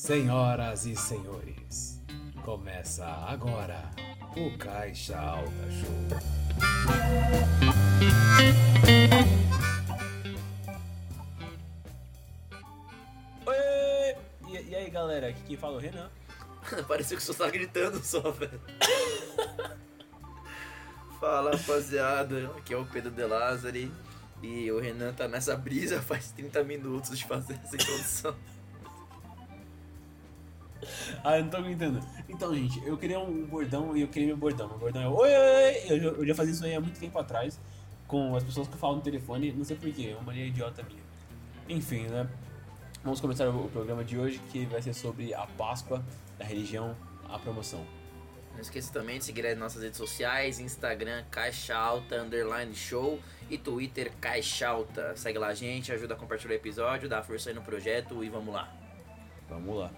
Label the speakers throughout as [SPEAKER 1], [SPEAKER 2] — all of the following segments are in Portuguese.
[SPEAKER 1] Senhoras e senhores, começa agora o Caixa Alta Show.
[SPEAKER 2] Oi! E, e aí galera, aqui quem fala é o Renan.
[SPEAKER 3] Pareceu que você só tá gritando só, velho. Fala rapaziada, aqui é o Pedro De Lázari e o Renan tá nessa brisa faz 30 minutos de fazer essa introdução.
[SPEAKER 2] Ah, eu não tô aguentando. Então, gente, eu queria um bordão e eu queria meu bordão. Meu bordão é oi, oi, oi. Eu, já- eu já fazia isso aí há muito tempo atrás com as pessoas que falam no telefone, não sei porquê, é uma mania idiota minha. Enfim, né? Vamos começar o, o programa de hoje que vai ser sobre a Páscoa da religião, a promoção.
[SPEAKER 3] Não esqueça também de seguir as nossas redes sociais, Instagram Caixa Alta Underline Show e Twitter Caixa Alta. Segue lá a gente, ajuda a compartilhar o episódio, dá força aí no projeto e vamos lá.
[SPEAKER 2] Vamos lá.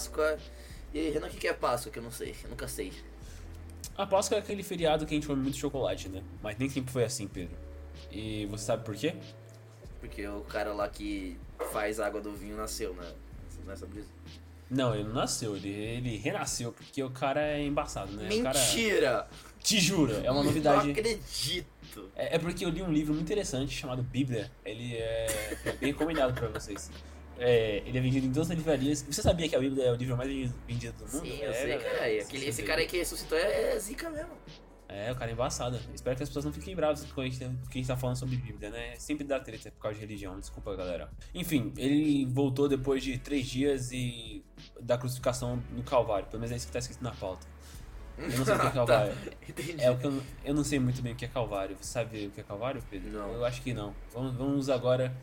[SPEAKER 3] Páscoa. E aí, Renan, o que é Páscoa? Que eu não sei, eu nunca sei.
[SPEAKER 2] A Páscoa é aquele feriado que a gente come muito chocolate, né? Mas nem sempre foi assim, Pedro. E você sabe por quê?
[SPEAKER 3] Porque o cara lá que faz água do vinho nasceu, né? Nessa brisa.
[SPEAKER 2] Não, ele não nasceu, ele, ele renasceu, porque o cara é embaçado, né? O cara,
[SPEAKER 3] Mentira!
[SPEAKER 2] te juro, é uma
[SPEAKER 3] Não
[SPEAKER 2] novidade.
[SPEAKER 3] acredito!
[SPEAKER 2] É, é porque eu li um livro muito interessante chamado Bíblia. Ele é bem recomendado pra vocês. É, ele é vendido em todas as livrarias. Você sabia que a Bíblia é o livro mais vendido, do mundo?
[SPEAKER 3] Sim, eu
[SPEAKER 2] É,
[SPEAKER 3] sei, cara. Aquele, esse cara aí que ressuscitou é, é zica mesmo.
[SPEAKER 2] É, o cara é embaçado. Espero que as pessoas não fiquem bravas com a gente, que a gente tá falando sobre Bíblia, né? Sempre dá treta por causa de religião, desculpa, galera. Enfim, ele voltou depois de três dias e da crucificação no Calvário. Pelo menos é isso que tá escrito na pauta. Eu não sei o que é Calvário.
[SPEAKER 3] Tá, entendi.
[SPEAKER 2] É o que eu, eu não sei muito bem o que é Calvário. Você sabe o que é Calvário, Pedro?
[SPEAKER 3] Não.
[SPEAKER 2] Eu acho que não. Vamos, vamos agora.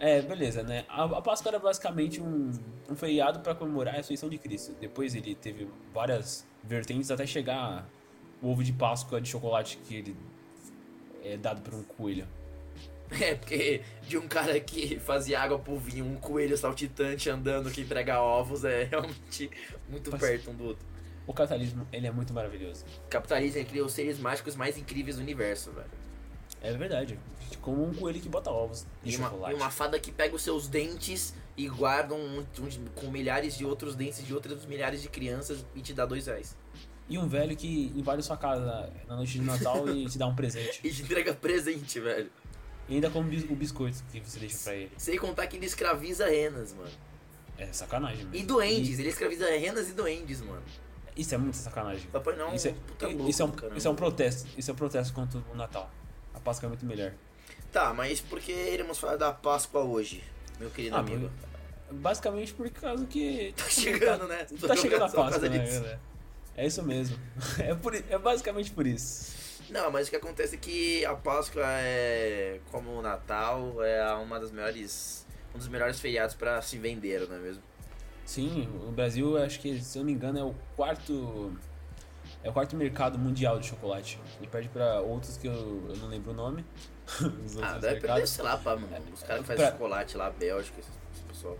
[SPEAKER 2] É, beleza, né? A, a Páscoa era basicamente um, um feriado para comemorar a ressurreição de Cristo. Depois ele teve várias vertentes até chegar o ovo de Páscoa de chocolate que ele é dado por um coelho.
[SPEAKER 3] É, porque de um cara que fazia água pro vinho, um coelho saltitante andando que entrega ovos é realmente muito
[SPEAKER 2] Mas-
[SPEAKER 3] perto um do outro.
[SPEAKER 2] O capitalismo, ele é muito maravilhoso.
[SPEAKER 3] O capitalismo ele cria os seres mágicos mais incríveis do universo, velho.
[SPEAKER 2] É verdade. Como um coelho que bota ovos de
[SPEAKER 3] E uma, e uma fada que pega os seus dentes e guarda um, um- com milhares de outros dentes de outras milhares de crianças e te dá dois reais.
[SPEAKER 2] E um velho que invade sua casa na noite de Natal e te dá um presente.
[SPEAKER 3] E te entrega presente, velho.
[SPEAKER 2] E ainda come o biscoito que você deixa pra ele.
[SPEAKER 3] Sem contar que ele escraviza renas, mano.
[SPEAKER 2] É sacanagem, mano.
[SPEAKER 3] E duendes, ele escraviza renas e duendes, mano.
[SPEAKER 2] Isso é muito sacanagem.
[SPEAKER 3] Papai não,
[SPEAKER 2] Isso é,
[SPEAKER 3] puta louco,
[SPEAKER 2] isso, é um, isso é um protesto. Isso é um protesto contra o Natal. A Páscoa é muito melhor.
[SPEAKER 3] Tá, mas por que iremos falar da Páscoa hoje, meu querido
[SPEAKER 2] Ah,
[SPEAKER 3] amigo?
[SPEAKER 2] Basicamente por causa que.
[SPEAKER 3] Tá chegando, né?
[SPEAKER 2] Tá chegando a Páscoa, né, galera? É isso mesmo. É, por, é basicamente por isso.
[SPEAKER 3] Não, mas o que acontece é que a Páscoa é, como o Natal, é uma das melhores, um dos melhores feriados pra se vender, não é mesmo?
[SPEAKER 2] Sim, o Brasil, acho que, se eu não me engano, é o quarto. É o quarto mercado mundial de chocolate. Ele perde pra outros que eu, eu não lembro o nome.
[SPEAKER 3] Ah, deve perder, sei lá, pá, mano. Os caras que
[SPEAKER 2] Pra-
[SPEAKER 3] fazem chocolate lá, Bélgica, esse, esse pessoal.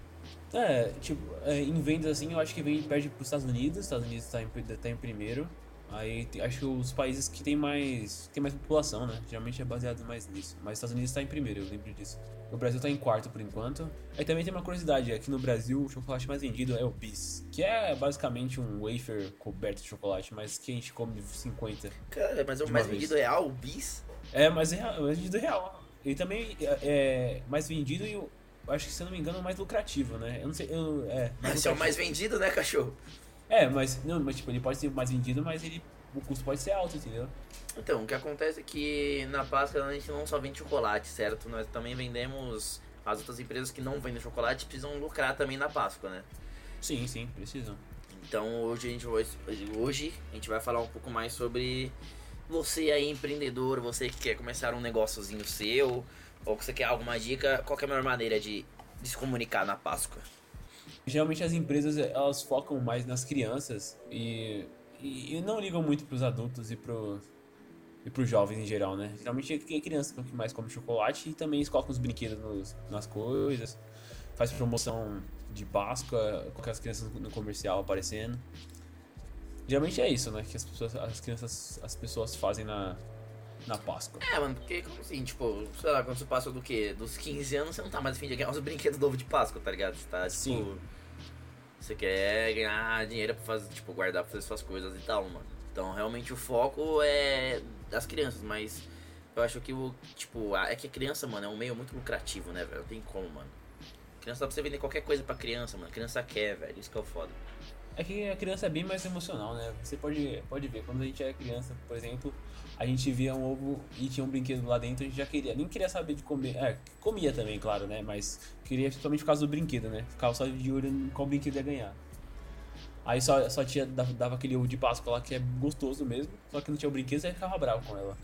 [SPEAKER 2] É, tipo, é, em vendas assim, eu acho que vem perde pros Estados Unidos, Estados Unidos tá em, tá em primeiro. Aí acho que os países que tem mais tem mais população, né? Geralmente é baseado mais nisso. Mas Estados Unidos tá em primeiro, eu lembro disso. O Brasil tá em quarto por enquanto. Aí também tem uma curiosidade, aqui no Brasil o chocolate mais vendido é o Bis, que é basicamente um wafer coberto de chocolate, mas que a gente come 50.
[SPEAKER 3] Cara, mas o mais
[SPEAKER 2] vez.
[SPEAKER 3] vendido é o bis?
[SPEAKER 2] É, mas é, real- é mais vendido real. Ele também é, é mais vendido e acho que se eu não me engano é o mais lucrativo, né? Eu não sei, eu, é,
[SPEAKER 3] Esse é o mais vendido, né, cachorro?
[SPEAKER 2] É, mas não, mas tipo, ele pode ser mais vendido, mas ele o custo pode ser alto, entendeu?
[SPEAKER 3] Então, o que acontece é que na Páscoa a gente não só vende chocolate, certo? Nós também vendemos. As outras empresas que não vendem chocolate precisam lucrar também na Páscoa, né?
[SPEAKER 2] Sim, sim, precisam.
[SPEAKER 3] Então hoje a gente vai, hoje a gente vai falar um pouco mais sobre você aí empreendedor, você que quer começar um negóciozinho seu, ou que você quer alguma dica, qual que é a melhor maneira de, de se comunicar na Páscoa?
[SPEAKER 2] Geralmente as empresas elas focam mais nas crianças e e, e não ligam muito pros adultos e pro e pros jovens em geral, né? Geralmente é criança que mais come chocolate e também eles os brinquedos nos, nas coisas, faz promoção de Páscoa com as crianças no comercial aparecendo. Geralmente é isso, né? Que as pessoas, as crianças, as pessoas fazem na, na Páscoa.
[SPEAKER 3] É, mano, porque como assim, tipo, sei lá, quando você passa do quê? Dos 15 anos, você não tá mais afim de ganhar os brinquedos do ovo de Páscoa, tá ligado? Você tá, tipo.
[SPEAKER 2] Sim.
[SPEAKER 3] Você quer ganhar dinheiro pra fazer, tipo, guardar pra fazer suas coisas e tal, mano. Então realmente o foco é das crianças, mas eu acho que o, tipo, é que a criança, mano, é um meio muito lucrativo, né, velho? Não tem como, mano. Criança dá pra você vender qualquer coisa pra criança, mano. A criança quer, velho. Isso que é o foda.
[SPEAKER 2] É que a criança é bem mais emocional, né? Você pode, pode ver, quando a gente era criança, por exemplo, a gente via um ovo e tinha um brinquedo lá dentro, a gente já queria, nem queria saber de comer. É, comia também, claro, né? Mas queria principalmente por causa do brinquedo, né? Ficava só de olho em qual brinquedo ia ganhar. Aí só, só tia dava, dava aquele ovo de Páscoa lá que é gostoso mesmo, só que não tinha o brinquedo, você ficava bravo com ela.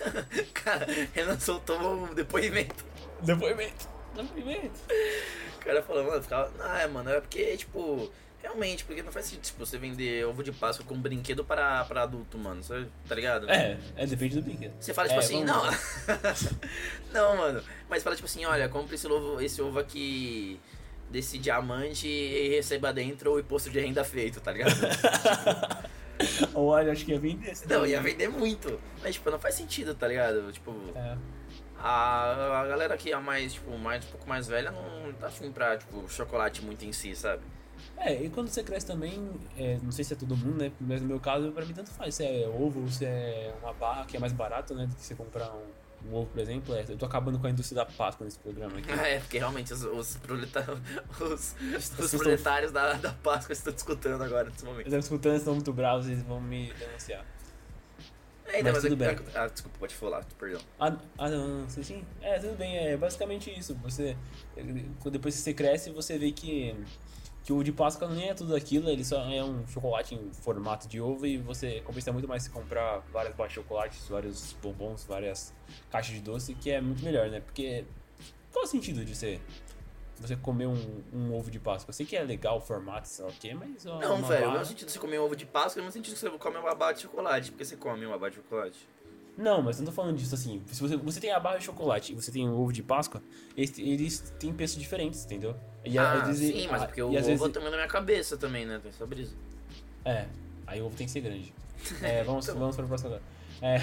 [SPEAKER 3] Cara, Renan soltou um depoimento.
[SPEAKER 2] Depoimento! Depoimento!
[SPEAKER 3] O cara falou, mano, ficava. Ah, é, mano, é porque, tipo. Realmente, porque não faz sentido, tipo, você vender ovo de Páscoa com brinquedo para, para adulto, mano. Você, tá ligado?
[SPEAKER 2] É, é depende do brinquedo.
[SPEAKER 3] Você fala, tipo
[SPEAKER 2] É,
[SPEAKER 3] assim, não. não, mano. Mas fala, tipo assim, olha, compre esse ovo, esse ovo aqui desse diamante e receba dentro o imposto de renda feito, tá ligado?
[SPEAKER 2] Olha, acho que ia vender
[SPEAKER 3] não,
[SPEAKER 2] daí.
[SPEAKER 3] ia vender muito. Mas, tipo, não faz sentido, tá ligado? Tipo,
[SPEAKER 2] É.
[SPEAKER 3] a, a galera que é mais, tipo, mais, um pouco mais velha não tá afim pra, tipo, chocolate muito em si, sabe?
[SPEAKER 2] É, e quando você cresce também, é, não sei se é todo mundo, né? Mas no meu caso, pra mim tanto faz. Se é ovo se é uma barra que é mais barato, né? Do que você comprar um, um ovo, por exemplo. É, eu tô acabando com a indústria da Páscoa nesse programa aqui.
[SPEAKER 3] É, porque realmente os, os, proleta- os, os
[SPEAKER 2] estão-
[SPEAKER 3] proletários da, da Páscoa estão discutindo agora nesse momento.
[SPEAKER 2] Eles estão escutando, estão muito bravos, eles vão me denunciar.
[SPEAKER 3] É, então,
[SPEAKER 2] Mas
[SPEAKER 3] mas,
[SPEAKER 2] tudo
[SPEAKER 3] é-
[SPEAKER 2] bem.
[SPEAKER 3] Ah, desculpa, pode falar, perdão.
[SPEAKER 2] Ah, ah não, não, sim, sim. É, tudo bem, é basicamente isso. Você, depois que você cresce, você vê que, que o ovo de Páscoa nem é tudo aquilo, ele só é um chocolate em formato de ovo e você compensa muito mais se comprar várias barras de chocolates, vários bombons, várias caixas de doce, que é muito melhor, né? Porque qual é o sentido de você, você comer um, um ovo de Páscoa? Eu sei que é legal o formato, sei lá o quê, mas... ó,
[SPEAKER 3] Não, velho, o
[SPEAKER 2] barra-
[SPEAKER 3] mesmo sentido de você comer um ovo de Páscoa, é o mesmo sentido você come uma barra de chocolate. Porque você come uma barra de chocolate.
[SPEAKER 2] Não, mas não tô falando disso assim. Se você, você tem a barra de chocolate e você tem o ovo de Páscoa, eles, eles têm preços diferentes, entendeu? E
[SPEAKER 3] ah,
[SPEAKER 2] vezes-
[SPEAKER 3] sim, mas porque o ovo
[SPEAKER 2] vezes-
[SPEAKER 3] também na minha cabeça também, né? Tem sobre isso.
[SPEAKER 2] É, aí o ovo tem que ser grande. É, vamos,
[SPEAKER 3] Então.
[SPEAKER 2] vamos para o próximo agora. É,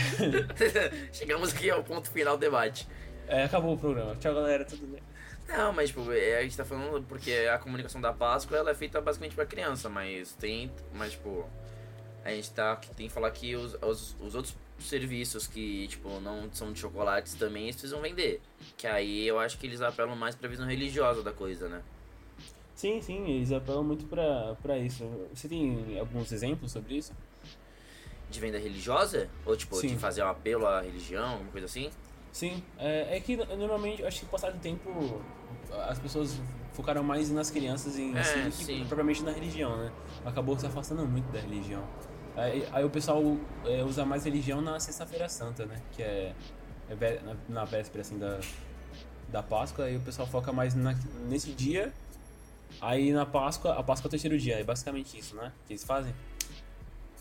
[SPEAKER 3] Chegamos aqui ao ponto final do debate.
[SPEAKER 2] é, acabou o programa. Tchau, galera. Tudo bem.
[SPEAKER 3] Não, mas tipo, é, a gente tá falando porque a comunicação da Páscoa ela é feita basicamente pra criança, mas tem. Mas tipo, a gente tá. Tem que falar que os, os, os outros serviços que, tipo, não são de chocolates também eles precisam vender. Que aí eu acho que eles apelam mais pra visão religiosa da coisa, né?
[SPEAKER 2] Sim, sim, eles apelam muito pra, pra isso. Você tem alguns exemplos sobre isso?
[SPEAKER 3] De venda religiosa? Ou tipo, de
[SPEAKER 2] Sim.
[SPEAKER 3] fazer um apelo à religião, alguma coisa assim?
[SPEAKER 2] Sim, é, é que normalmente, acho que com o tempo, as pessoas focaram mais nas crianças em
[SPEAKER 3] É,
[SPEAKER 2] si do que
[SPEAKER 3] sim.
[SPEAKER 2] propriamente na religião, né? Acabou se afastando muito da religião. Aí, aí o pessoal é, usa mais religião na Sexta-feira Santa, né? Que é, é na, na véspera, assim, da, da Páscoa. Aí o pessoal foca mais na- nesse dia. Aí na Páscoa, a Páscoa é o terceiro dia. É basicamente isso, né? Que eles fazem.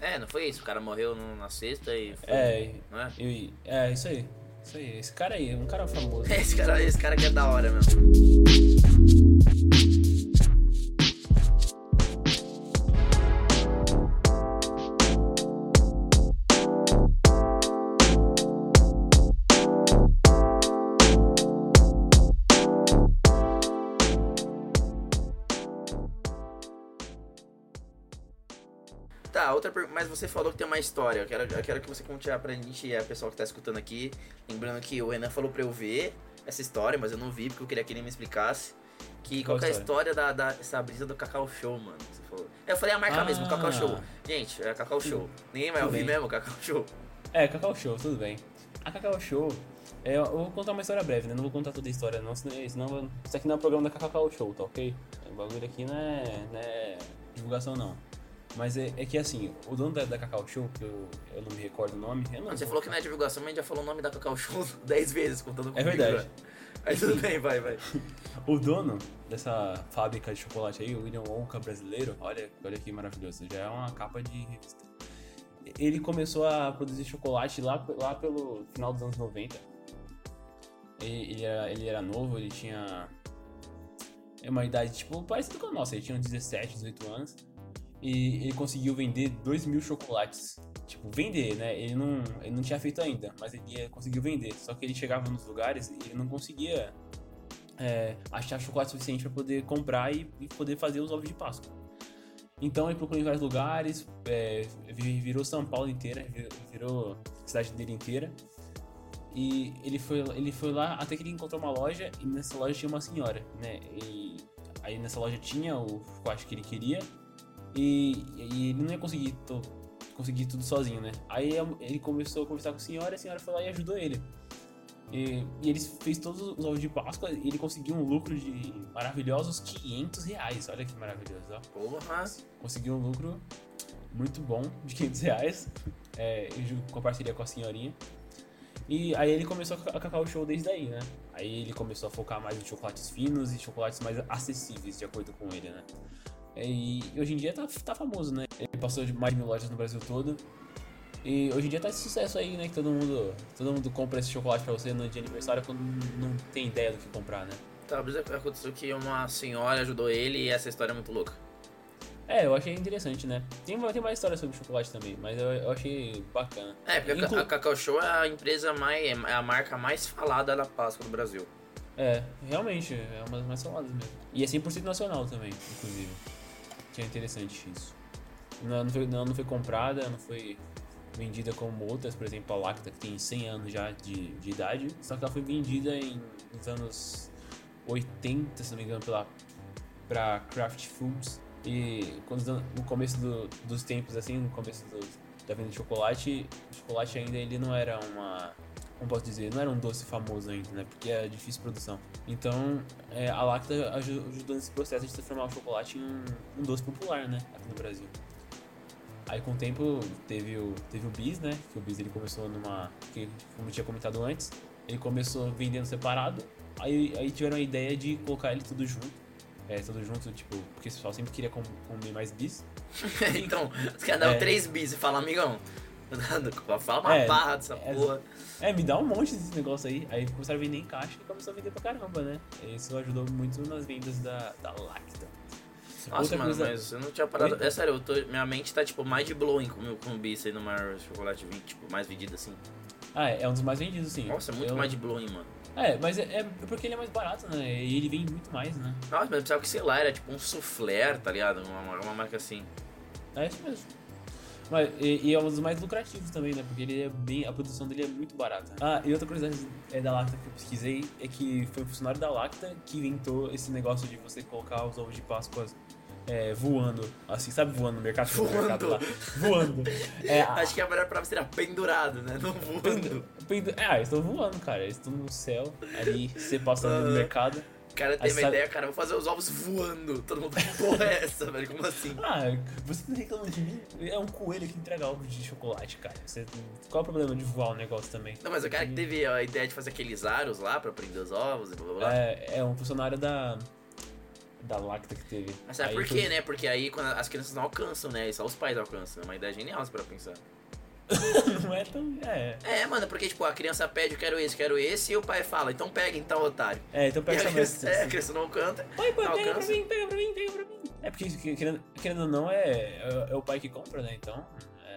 [SPEAKER 3] É, não foi isso? O cara morreu na sexta e. Foi,
[SPEAKER 2] É,
[SPEAKER 3] Não é?
[SPEAKER 2] e, é isso aí. Isso aí. Esse cara aí, um cara famoso.
[SPEAKER 3] Esse cara, esse cara que é da hora mesmo. Mas você falou que tem uma história. Eu quero, eu quero que você conte pra gente e a pessoa que tá escutando aqui. Lembrando que o Renan falou pra eu ver essa história, mas eu não vi porque eu queria que ele me explicasse. Que
[SPEAKER 2] Qual
[SPEAKER 3] é a
[SPEAKER 2] história?
[SPEAKER 3] da, da essa brisa do Cacau Show, mano. Você falou. Eu falei a marca
[SPEAKER 2] Ah.
[SPEAKER 3] mesmo, Cacau Show. Gente, é Cacau Show. Ninguém vai
[SPEAKER 2] Tudo
[SPEAKER 3] ouvir
[SPEAKER 2] bem.
[SPEAKER 3] mesmo Cacau Show.
[SPEAKER 2] É, Cacau Show, tudo bem. A Cacau Show, é, eu vou contar uma história breve, né? Não vou contar toda a história, não, senão, senão isso aqui não é o programa da Cacau Show, tá ok? O bagulho aqui não é, não é divulgação, não. Mas é, é que assim, o dono da, da Cacau Show, que eu, eu não me recordo o nome, eu não
[SPEAKER 3] Mano, você falou que não é divulgação, mas a gente já falou o nome da Cacau Show 10 vezes, contando
[SPEAKER 2] É
[SPEAKER 3] comigo.
[SPEAKER 2] verdade.
[SPEAKER 3] né? Aí tudo bem, vai, vai.
[SPEAKER 2] O dono dessa fábrica de chocolate aí, o William Wonka brasileiro, olha, olha que maravilhoso, já é uma capa de revista. ele começou a produzir chocolate lá, lá pelo final dos anos 90. Ele, ele, era, ele era novo, ele tinha é uma idade, tipo, parecida com a nossa. Ele tinha 17, 18 anos. E ele conseguiu vender 2 mil chocolates. Tipo, vender, né? Ele não, ele não tinha feito ainda, mas ele conseguiu vender. Só que ele chegava nos lugares e ele não conseguia é, achar chocolate suficiente para poder comprar e, e, poder fazer os ovos de Páscoa. Então ele procurou em vários lugares, é, virou São Paulo inteira, virou a cidade dele inteira. E ele foi, ele foi lá até que ele encontrou uma loja e nessa loja tinha uma senhora, né? E aí nessa loja tinha o chocolate que ele queria e, e ele não ia conseguir, to, conseguir tudo sozinho, né? Aí ele começou a conversar com a senhora e a senhora foi lá e ajudou ele. E, e ele fez todos os ovos de Páscoa e ele conseguiu um lucro de maravilhosos 500 reais. Olha que maravilhoso, ó.
[SPEAKER 3] Porra!
[SPEAKER 2] Conseguiu um lucro muito bom de 500 reais é, com parceria com a senhorinha. E aí ele começou a cacar o show desde aí, né? Aí ele começou a focar mais em chocolates finos e chocolates mais acessíveis, de acordo com ele, né? E hoje em dia tá, tá famoso, né? Ele passou de mais de mil lojas no Brasil todo. E hoje em dia tá esse sucesso aí, né? Que todo mundo, todo mundo compra esse chocolate pra você no dia de aniversário quando não tem ideia do que comprar, né?
[SPEAKER 3] Tá, mas aconteceu que uma senhora ajudou ele e essa história é muito louca.
[SPEAKER 2] É, eu achei interessante, né? Tem, tem mais história sobre chocolate também, mas eu, eu achei bacana.
[SPEAKER 3] É, porque Inclu... a Cacau Show é a empresa mais. é a marca mais falada da Páscoa do Brasil.
[SPEAKER 2] É, realmente, é uma das mais faladas mesmo. E é 100% nacional também, inclusive. É interessante isso. Não, não, foi, não, não foi comprada, não foi vendida como outras, por exemplo, a Lacta, que tem 100 anos já de, de idade, só que ela foi vendida em, nos anos 80, se não me engano, pela, pra Kraft Foods e quando, no começo do, dos tempos, assim, no começo do, da venda de chocolate, o chocolate ainda ele não era uma. Como posso dizer? Não era um doce famoso ainda, né? Porque é difícil produção. Então, é, a Lacta ajudou nesse processo de transformar o chocolate em um, um, doce popular, né? Aqui no Brasil. Aí, com o tempo, teve o, teve o Bis, né? Que o Bis ele começou numa. Que, como eu tinha comentado antes, ele começou vendendo separado. Aí, aí tiveram a ideia de colocar ele tudo junto é, tudo junto, tipo, porque o pessoal sempre queria comer mais bis.
[SPEAKER 3] então, os caras dão é, três bis e falam, amigão, fala uma é, barra dessa
[SPEAKER 2] é,
[SPEAKER 3] porra.
[SPEAKER 2] É, me dá um monte desse negócio aí. Aí começaram a vender em caixa e começou a vender pra caramba, né? Isso ajudou muito nas vendas da, da Lacta.
[SPEAKER 3] Nossa, Outra mano, coisa... mas eu não tinha parado. É sério, eu tô, minha mente tá tipo mais de blowing com o meu com bis aí no maior chocolate 20, tipo, mais vendido assim.
[SPEAKER 2] Ah, é, é um dos mais vendidos, sim.
[SPEAKER 3] Nossa, é muito eu... mais de blowing, mano.
[SPEAKER 2] É, mas é, é, porque ele é mais barato, né? E ele vende muito mais, né?
[SPEAKER 3] Nossa, mas eu pensava que, sei lá, era tipo um soufflé, tá ligado? Uma, uma marca assim.
[SPEAKER 2] É isso mesmo. Mas, e, e, é um dos mais lucrativos também, né? Porque ele é bem. A produção dele é muito barata. Ah, e outra curiosidade é da Lacta que eu pesquisei é que foi um funcionário da Lacta que inventou esse negócio de você colocar os ovos de Páscoa é, voando, assim, sabe voando no mercado?
[SPEAKER 3] Voando. No mercado lá.
[SPEAKER 2] Voando.
[SPEAKER 3] É, Acho que a melhor palavra seria pendurado, né? Não voando.
[SPEAKER 2] Pendu, é, ah, eles estão voando, cara. Eles estão no céu, ali, você passando uh, no mercado.
[SPEAKER 3] O cara teve uma sabe... ideia, cara, vou fazer os ovos voando. Todo mundo, que porra é essa, velho? Como assim?
[SPEAKER 2] Ah, você não reclama de mim? É um coelho que entrega ovos de chocolate, cara. Você... Qual é o problema de voar o negócio também?
[SPEAKER 3] Não, mas o cara que teve a ideia de fazer aqueles aros lá pra prender os ovos e blá blá blá.
[SPEAKER 2] É, é um funcionário da da lacta que teve.
[SPEAKER 3] Mas sabe aí por quê, foi... né? Porque aí quando as crianças não alcançam, né? E só os pais alcançam. É uma ideia genial pra pensar.
[SPEAKER 2] não é tão. É.
[SPEAKER 3] É, mano, porque, tipo, a criança pede, eu quero esse, quero esse, e o pai fala, então pega então, otário.
[SPEAKER 2] É, então pega essa
[SPEAKER 3] criança, É, a criança não canta.
[SPEAKER 2] Pai, pai, pega pra mim, pega pra mim, pega pra mim. É porque, querendo, querendo ou não, é, é, é o pai que compra, né? Então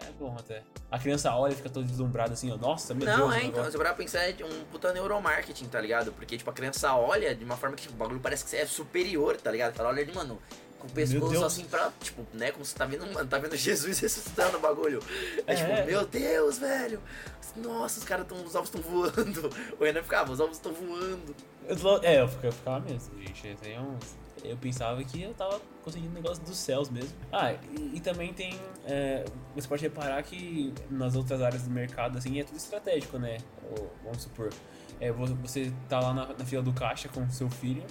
[SPEAKER 2] é bom até. A criança olha e fica toda deslumbrada assim, ó, nossa, meu
[SPEAKER 3] não,
[SPEAKER 2] Deus.
[SPEAKER 3] Não, é, então, se pra pensar, é um puta neuromarketing, tá ligado? Porque, tipo, a criança olha de uma forma que tipo, o bagulho parece que é superior, tá ligado? Ela olha ali, mano, com o pescoço assim pra, tipo, né, como você tá vendo, mano, tá vendo Jesus ressuscitando o bagulho. É, é tipo, meu Deus, velho. Nossa, os caras tão, os ovos estão voando. O Renan ficava, os ovos estão voando.
[SPEAKER 2] É, eu ficava mesmo, gente. Esse aí é um eu pensava que eu tava conseguindo negócio dos céus mesmo. Ah, e, e também tem. É, você pode reparar que nas outras áreas do mercado, assim, é tudo estratégico, né? Ou, vamos supor. É, você tá lá na, na fila do caixa com seu filho.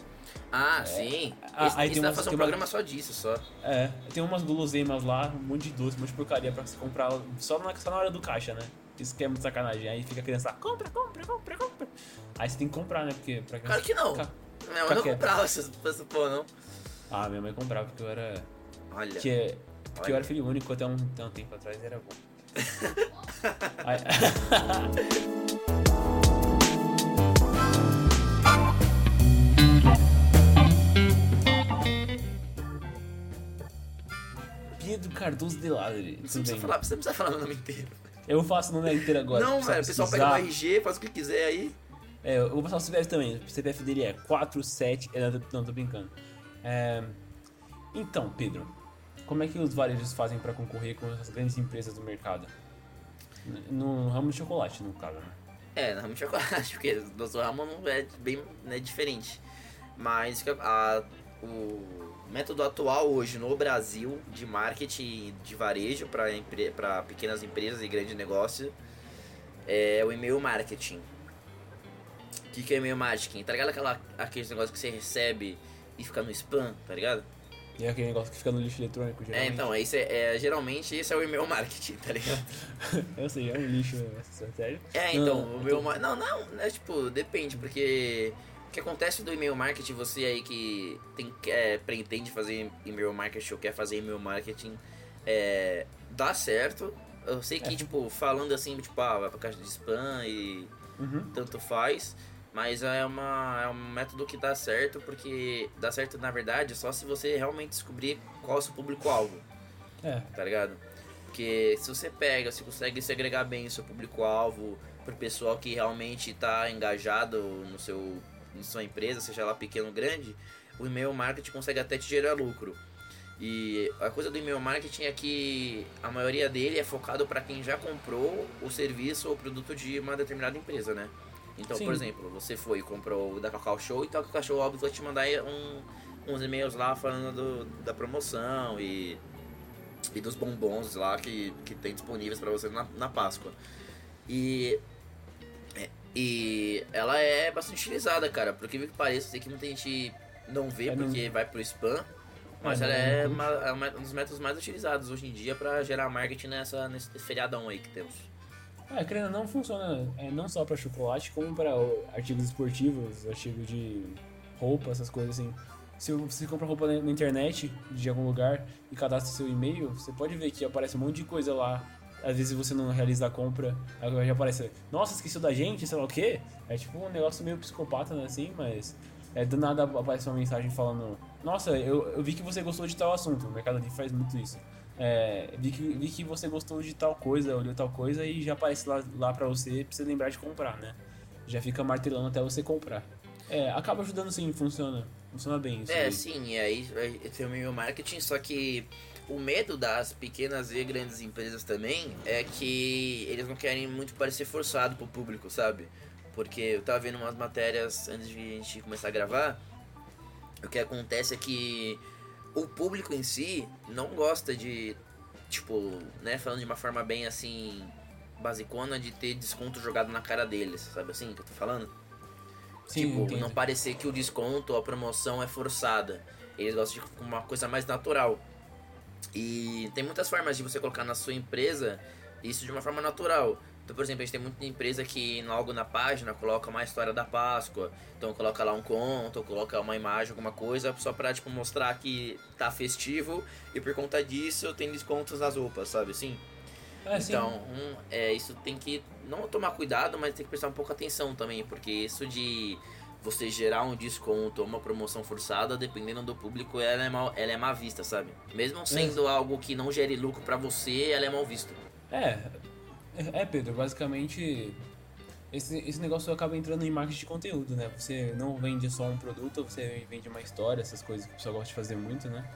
[SPEAKER 3] Ah, é, sim. A, Esse, aí tem umas, fazer um programa uma, só disso, só.
[SPEAKER 2] É, tem umas guloseimas lá, um monte de doce, um monte de porcaria pra você comprar só na, só na hora do caixa, né? Isso que é muito sacanagem. Aí fica a criança, compra, compra, compra, compra. Aí você tem que comprar, né? Porque
[SPEAKER 3] pra criança. Claro que não. Minha mãe não comprava essas, essas porra, não.
[SPEAKER 2] Ah, minha mãe comprava porque eu era.
[SPEAKER 3] Olha.
[SPEAKER 2] Que, porque olha. eu era filho único até um, até um tempo atrás era bom. Pedro Cardoso de Ladre.
[SPEAKER 3] Você não, precisa falar, você não precisa falar meu nome inteiro.
[SPEAKER 2] Eu faço o nome inteiro agora.
[SPEAKER 3] não, velho, o pessoal pega o. RG, faz o que quiser aí.
[SPEAKER 2] É, eu vou passar o CPF também. O CPF dele é 47. é, Não, tô- brincando. É, então, Pedro, como é que os varejos fazem para concorrer com as grandes empresas do mercado? No ramo de chocolate, no caso, né?
[SPEAKER 3] É, na ramo de chocolate, porque o nosso ramo é bem né, diferente. Mas a- o método atual hoje no Brasil de marketing de varejo para pequenas empresas e grandes negócios é o e-mail marketing. O que, que é e-mail marketing? Tá ligado aquela, aqueles negócios que você recebe e fica no spam, tá ligado?
[SPEAKER 2] E é aquele negócio que fica no lixo eletrônico,
[SPEAKER 3] É,
[SPEAKER 2] geralmente.
[SPEAKER 3] então, esse é, é- geralmente esse é o e-mail marketing, tá ligado?
[SPEAKER 2] Eu sei, é um lixo essa estratégia.
[SPEAKER 3] É,
[SPEAKER 2] Não,
[SPEAKER 3] então,
[SPEAKER 2] não,
[SPEAKER 3] o
[SPEAKER 2] eu
[SPEAKER 3] meu.
[SPEAKER 2] tô-
[SPEAKER 3] Não, não, é tipo, depende, porque o que acontece do e-mail marketing, você aí que tem, é, pretende fazer e-mail marketing ou quer fazer e-mail marketing, é, dá certo. Eu sei que,
[SPEAKER 2] É.
[SPEAKER 3] tipo, falando assim, tipo, ah, vai pra caixa de spam e
[SPEAKER 2] Uhum.
[SPEAKER 3] tanto faz. Mas é, uma, é um método que dá certo, porque dá certo, na verdade, só se você realmente descobrir qual é o seu público-alvo
[SPEAKER 2] É,
[SPEAKER 3] tá ligado? Porque se você pega, se consegue segregar bem o seu público-alvo pro pessoal que realmente tá engajado no seu em sua empresa, seja lá pequeno ou grande, o e-mail marketing consegue até te gerar lucro. E a coisa do e-mail marketing é que a maioria dele é focado para quem já comprou o serviço ou produto de uma determinada empresa, né? Então,
[SPEAKER 2] Sim.
[SPEAKER 3] por exemplo, você foi e comprou o da Cacau Show, então a Cacau Show óbvio vai te mandar um, uns e-mails lá falando do- da promoção e e dos bombons lá que, que tem disponíveis para você na, na Páscoa. E, é, e ela é bastante utilizada, cara. Por que que pareça, sei que muita gente não vê
[SPEAKER 2] É, não-
[SPEAKER 3] porque vai pro spam. Mas
[SPEAKER 2] É,
[SPEAKER 3] ela
[SPEAKER 2] não-
[SPEAKER 3] é,
[SPEAKER 2] não
[SPEAKER 3] uma- é um dos métodos mais utilizados hoje em dia para gerar marketing nessa, nesse feriadão aí que temos.
[SPEAKER 2] É, querendo não, funciona é, não só pra chocolate, como para artigos esportivos, artigos de roupa, essas coisas assim. Se você compra roupa na internet, de algum lugar, e cadastra seu e-mail, você pode ver que aparece um monte de coisa lá. Às vezes você não realiza a compra, aí já aparece, nossa, esqueceu da gente, sei lá o quê. É tipo um negócio meio psicopata, né, assim, mas... É, do nada aparece uma mensagem falando, nossa, eu, eu vi que você gostou de tal assunto. O Mercado Livre faz muito isso. É, vi, que, vi que você gostou de tal coisa, olhou tal coisa e já aparece lá, lá pra você, pra você lembrar de comprar, né? Já fica martelando até você comprar. É, acaba ajudando sim, funciona. Funciona bem isso.
[SPEAKER 3] É,
[SPEAKER 2] aí.
[SPEAKER 3] sim, e aí tem o e-mail marketing, só que o medo das pequenas e grandes empresas também é que eles não querem muito parecer forçado pro público, sabe? Porque eu tava vendo umas matérias antes de a gente começar a gravar. O que acontece é que o público em si não gosta de, tipo, né, falando de uma forma bem assim, basicona, de ter desconto jogado na cara deles, sabe assim que eu tô falando?
[SPEAKER 2] Sim,
[SPEAKER 3] tipo, não parecer que o desconto, a promoção é forçada. Eles gostam de uma coisa mais natural. E tem muitas formas de você colocar na sua empresa isso de uma forma natural. Então, por exemplo, a gente tem muita empresa que logo na página coloca uma história da Páscoa. Então coloca lá um conto, ou coloca uma imagem, alguma coisa, só pra tipo, mostrar que tá festivo e por conta disso tem descontos nas roupas, sabe assim?
[SPEAKER 2] É, sim.
[SPEAKER 3] Então, um, é, isso tem que não tomar cuidado, mas tem que prestar um pouco atenção também, porque isso de você gerar um desconto ou uma promoção forçada, dependendo do público, ela é mal, ela é mal vista, sabe? Mesmo sendo algo que não gere lucro pra você, ela é mal vista.
[SPEAKER 2] É, é, Pedro, basicamente esse, esse negócio acaba entrando em marketing de conteúdo, né? Você não vende só um produto, você vende uma história, essas coisas que o pessoal gosta de fazer muito, né?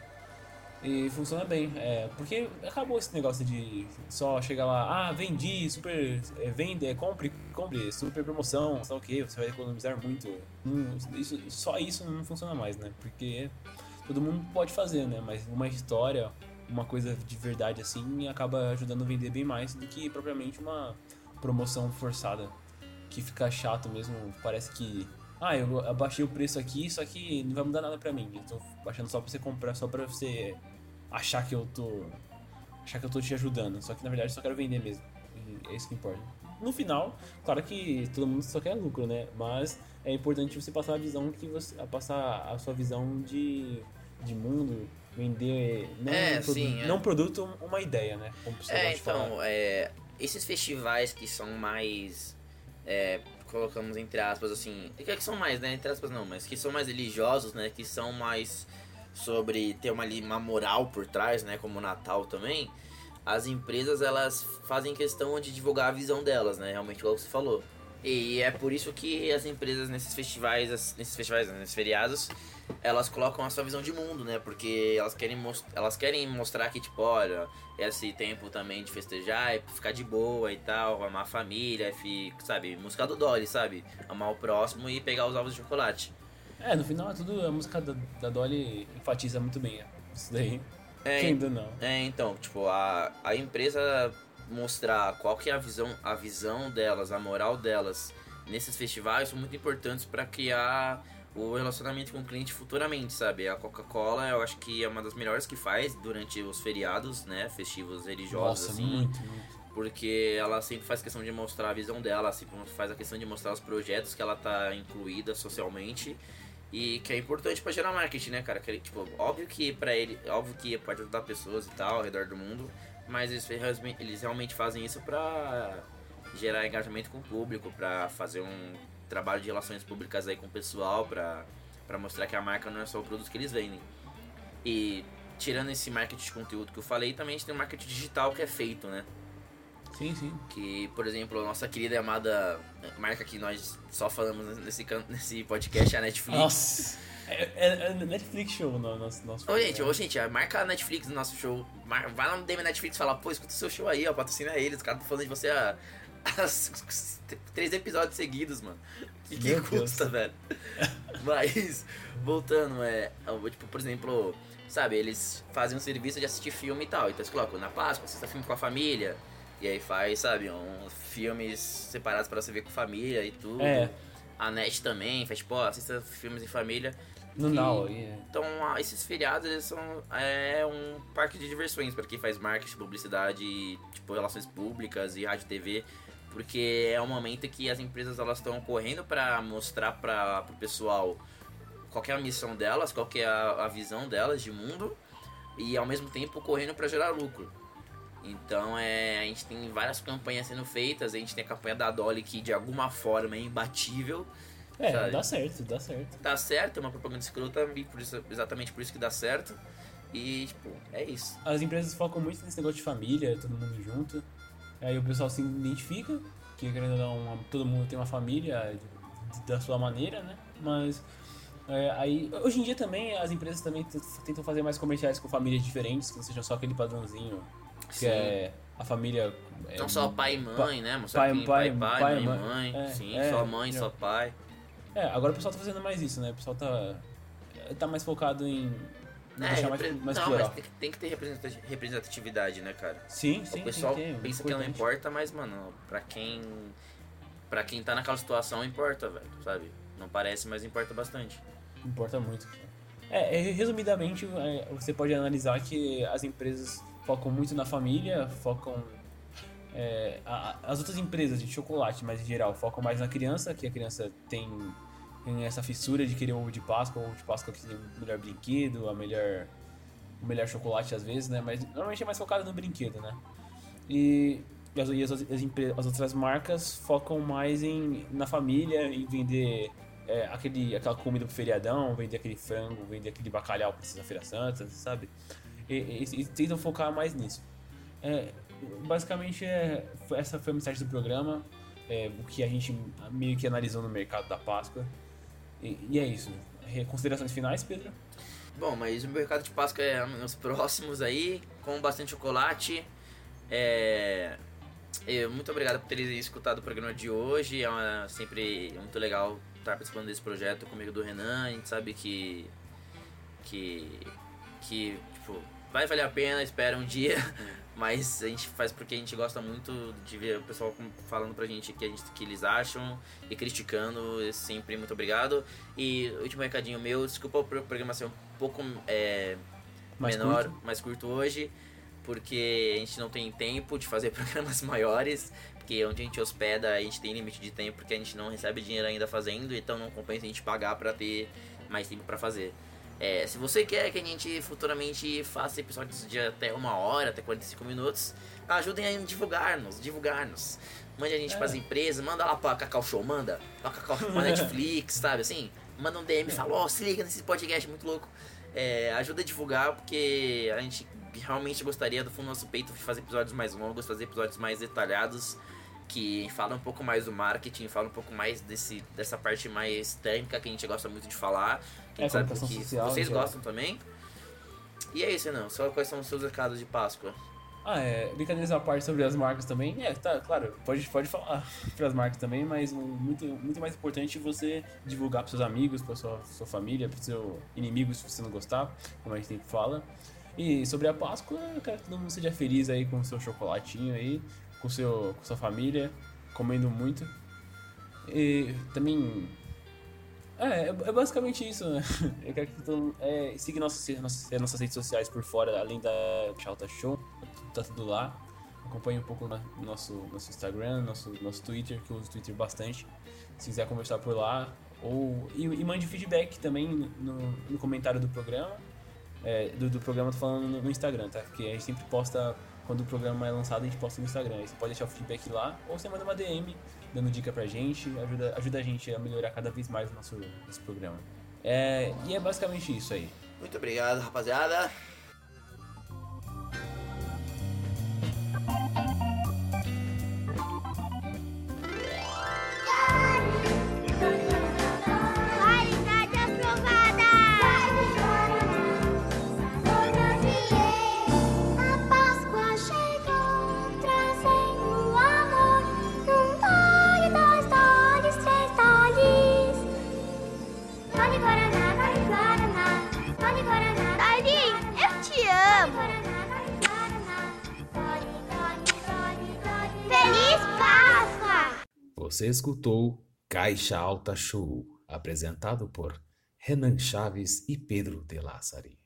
[SPEAKER 2] E funciona bem, é, porque acabou esse negócio de só chegar lá, ah, vendi, super, é, vende, é, compre, compre, super promoção, lá o que, você vai economizar muito. Hum, isso, só isso não funciona mais, né? Porque todo mundo pode fazer, né? Mas uma história, uma coisa de verdade assim, acaba ajudando a vender bem mais do que propriamente uma promoção forçada. Que fica chato mesmo, parece que. Ah, eu abaixei o preço aqui, só que não vai mudar nada pra mim. Eu tô baixando só pra você comprar, só pra você achar que eu tô. achar que eu tô te ajudando. Só que na verdade eu só quero vender mesmo. É isso que importa. No final, claro que todo mundo só quer lucro, né? Mas é importante você passar a visão que você. passar a sua visão de, de mundo, Vender não,
[SPEAKER 3] É,
[SPEAKER 2] um
[SPEAKER 3] sim, é.
[SPEAKER 2] não produto, uma ideia, né? Como pessoal
[SPEAKER 3] É, então, é, esses festivais que são mais. é, colocamos entre aspas assim. Que que são mais, né? Entre aspas não, mas que são mais religiosos, né? Que são mais sobre ter uma, uma moral por trás, né? Como o Natal também. As empresas elas fazem questão de divulgar a visão delas, né? Realmente, igual você falou. E é por isso que as empresas nesses festivais, nesses festivais, nesses feriados, elas colocam a sua visão de mundo, né? Porque elas querem, mos- elas querem mostrar que, tipo, olha, esse tempo também de festejar é ficar de boa e tal, amar a família, fi- sabe? Música do Dolly, sabe? Amar o próximo e pegar os ovos de chocolate.
[SPEAKER 2] É, no final é tudo. A música da, da Dolly enfatiza muito bem isso daí.
[SPEAKER 3] É,
[SPEAKER 2] Quem ainda não.
[SPEAKER 3] É, então, tipo, a, a empresa mostrar qual que é a visão, a visão delas, a moral delas nesses festivais são muito importantes para criar o relacionamento com o cliente futuramente, sabe? A Coca-Cola, eu acho que é uma das melhores que faz durante os feriados, né, festivos religiosos
[SPEAKER 2] Nossa,
[SPEAKER 3] assim,
[SPEAKER 2] muito, muito.
[SPEAKER 3] porque ela sempre faz questão de mostrar a visão dela, sempre faz a questão de mostrar os projetos que ela tá incluída socialmente e que é importante pra gerar marketing, né, cara? Que, tipo, óbvio que para ele, óbvio que pode ajudar pessoas e tal ao redor do mundo, mas eles, realmente- eles realmente fazem isso pra gerar engajamento com o público, pra fazer um trabalho de relações públicas aí com o pessoal, pra, pra mostrar que a marca não é só o produto que eles vendem. E tirando esse marketing de conteúdo que eu falei, também a gente tem o marketing digital que é feito, né?
[SPEAKER 2] Sim, sim.
[SPEAKER 3] Que, por exemplo, a nossa querida e amada marca que nós só falamos nesse, nesse podcast é a Netflix.
[SPEAKER 2] Nossa! É, é- é Netflix show no nosso. nosso
[SPEAKER 3] Ô, gente, ô, gente, a marca a Netflix no nosso show. mar- Vai lá no DM Netflix e fala, pô, escuta o seu show aí, ó, patrocina eles. Os caras estão falando de você há, três episódios seguidos, mano. Que, que
[SPEAKER 2] Deus.
[SPEAKER 3] custa, velho? Mas, voltando, é. Tipo, por exemplo, sabe, eles fazem um serviço de assistir filme e tal. Então eles colocam na Páscoa, assista filme com a família. E aí faz, sabe, uns filmes separados pra você ver com família e tudo.
[SPEAKER 2] É.
[SPEAKER 3] A NET também faz, tipo, assista filmes em família.
[SPEAKER 2] No
[SPEAKER 3] que-
[SPEAKER 2] Now aí. é.
[SPEAKER 3] então, esses feriados eles são é um parque de diversões para quem faz marketing, publicidade, tipo relações públicas e rádio e TV, porque é um momento que as empresas elas estão correndo para mostrar para o pessoal qual que é a missão delas, qual que é a, a visão delas de mundo e ao mesmo tempo correndo para gerar lucro. Então é, a gente tem várias campanhas sendo feitas, a gente tem a campanha da Dolly que de alguma forma é imbatível.
[SPEAKER 2] É,
[SPEAKER 3] sabe?
[SPEAKER 2] dá certo, dá certo.
[SPEAKER 3] dá certo, é uma propaganda escrota, por isso, exatamente por isso que dá certo. E, tipo, é isso.
[SPEAKER 2] As empresas focam muito nesse negócio de família, todo mundo junto. Aí o pessoal se identifica, que querendo ou não, todo mundo tem uma família de- da sua maneira, né? Mas é, aí, hoje em dia também as empresas também tentam fazer mais comerciais com famílias diferentes, que não sejam só aquele padrãozinho que
[SPEAKER 3] Sim.
[SPEAKER 2] é a família. é,
[SPEAKER 3] Não só pai e mãe, né? Mostrar
[SPEAKER 2] pai-
[SPEAKER 3] quem
[SPEAKER 2] pai-
[SPEAKER 3] pai, pai,
[SPEAKER 2] pai,
[SPEAKER 3] mãe,
[SPEAKER 2] mãe.
[SPEAKER 3] mãe.
[SPEAKER 2] É,
[SPEAKER 3] Sim,
[SPEAKER 2] é,
[SPEAKER 3] só mãe, só pai.
[SPEAKER 2] É, agora o pessoal tá fazendo mais isso, né? O pessoal tá, tá mais focado em em
[SPEAKER 3] É,
[SPEAKER 2] mais, mais
[SPEAKER 3] não,
[SPEAKER 2] plural.
[SPEAKER 3] mas tem que, tem que ter representati- representatividade, né, cara?
[SPEAKER 2] Sim, sim.
[SPEAKER 3] o pessoal
[SPEAKER 2] tem que ter,
[SPEAKER 3] pensa que não
[SPEAKER 2] importante.
[SPEAKER 3] importa, mas, mano, pra quem. Pra quem tá naquela situação, importa, velho, sabe? Não parece, mas importa bastante.
[SPEAKER 2] Importa muito. É, é, resumidamente, é, você pode analisar que as empresas focam muito na família, focam. é, a- as outras empresas de chocolate, mas em geral, focam mais na criança, que a criança tem, tem essa fissura de querer o ovo de Páscoa, o ovo de Páscoa que tem o melhor brinquedo, a melhor, o melhor chocolate às vezes, né? Mas normalmente é mais focado no brinquedo, né? E, e as, e as, as as outras marcas focam mais em, na família, em vender é, aquele, aquela comida pro feriadão, vender aquele frango, vender aquele bacalhau pra Sexta-feira Santa, sabe? E, e, e tentam focar mais nisso. É, basicamente, é, essa foi a mensagem do programa, é, o que a gente meio que analisou no mercado da Páscoa. E, e é isso. Considerações finais, Pedro?
[SPEAKER 3] Bom, mas o mercado de Páscoa é nos próximos aí, com bastante chocolate. É... muito obrigado por terem escutado o programa de hoje. É uma- sempre muito legal estar participando desse projeto comigo do Renan. A gente sabe que. que. que, tipo, vai valer a pena, espera um dia. Mas a gente faz porque a gente gosta muito de ver o pessoal falando pra gente o que, a gente, que eles acham e criticando. é Sempre muito obrigado. E último recadinho meu, desculpa o pro- programa ser um pouco é,
[SPEAKER 2] Mais
[SPEAKER 3] menor,
[SPEAKER 2] curto?
[SPEAKER 3] mais curto hoje, porque a gente não tem tempo de fazer programas maiores, porque onde a gente hospeda a gente tem limite de tempo, porque a gente não recebe dinheiro ainda fazendo, então não compensa a gente pagar pra ter mais tempo pra fazer. É, se você quer que a gente futuramente faça episódios de até uma hora, até 45 minutos, ajudem a divulgar-nos, divulgar-nos. Mande a gente
[SPEAKER 2] É.
[SPEAKER 3] pras empresas, manda lá pra Cacau Show, manda. Pra Cacau pra Netflix, sabe assim? Manda um DM e fala, ó, se liga nesse podcast muito louco. É, ajuda a divulgar, porque a gente realmente gostaria do fundo do nosso peito de fazer episódios mais longos, fazer episódios mais detalhados, que falam um pouco mais do marketing, falam um pouco mais desse, dessa parte mais técnica que a gente gosta muito de falar. Que
[SPEAKER 2] É,
[SPEAKER 3] sabe que
[SPEAKER 2] social,
[SPEAKER 3] vocês
[SPEAKER 2] geral.
[SPEAKER 3] gostam também. E é isso, não. Só quais são os seus recados de Páscoa?
[SPEAKER 2] Ah, é, brincadeiras à parte sobre as marcas também. É, tá, claro, pode, pode falar para as marcas também, mas muito, muito mais importante você divulgar para seus amigos, para sua, sua família, para seu inimigo se você não gostar, como a gente sempre fala. E sobre a Páscoa, eu quero que todo mundo seja feliz aí com o seu chocolatinho aí, com, seu, com sua família, comendo muito. E também. É, é é basicamente isso, né? Eu quero que todo mundo. É, siga nossas, nossas, nossas redes sociais por fora, além da Chalta Show, tá tudo lá. Acompanhe um pouco no nosso, nosso Instagram, nosso, nosso Twitter, que eu uso o Twitter bastante. Se quiser conversar por lá. Ou, e, e mande feedback também no, no comentário do programa. É, do, do programa, tô falando no, no Instagram, tá? Porque a gente sempre posta, quando o programa é lançado, a gente posta no Instagram. Aí você pode deixar o feedback lá, ou você manda uma DM dando dica pra gente, ajuda, ajuda a gente a melhorar cada vez mais o nosso, nosso programa. É, e é basicamente isso aí.
[SPEAKER 3] Muito obrigado, rapaziada.
[SPEAKER 1] Você escutou Caixa Alta Show, apresentado por Renan Chaves e Pedro De Lázari.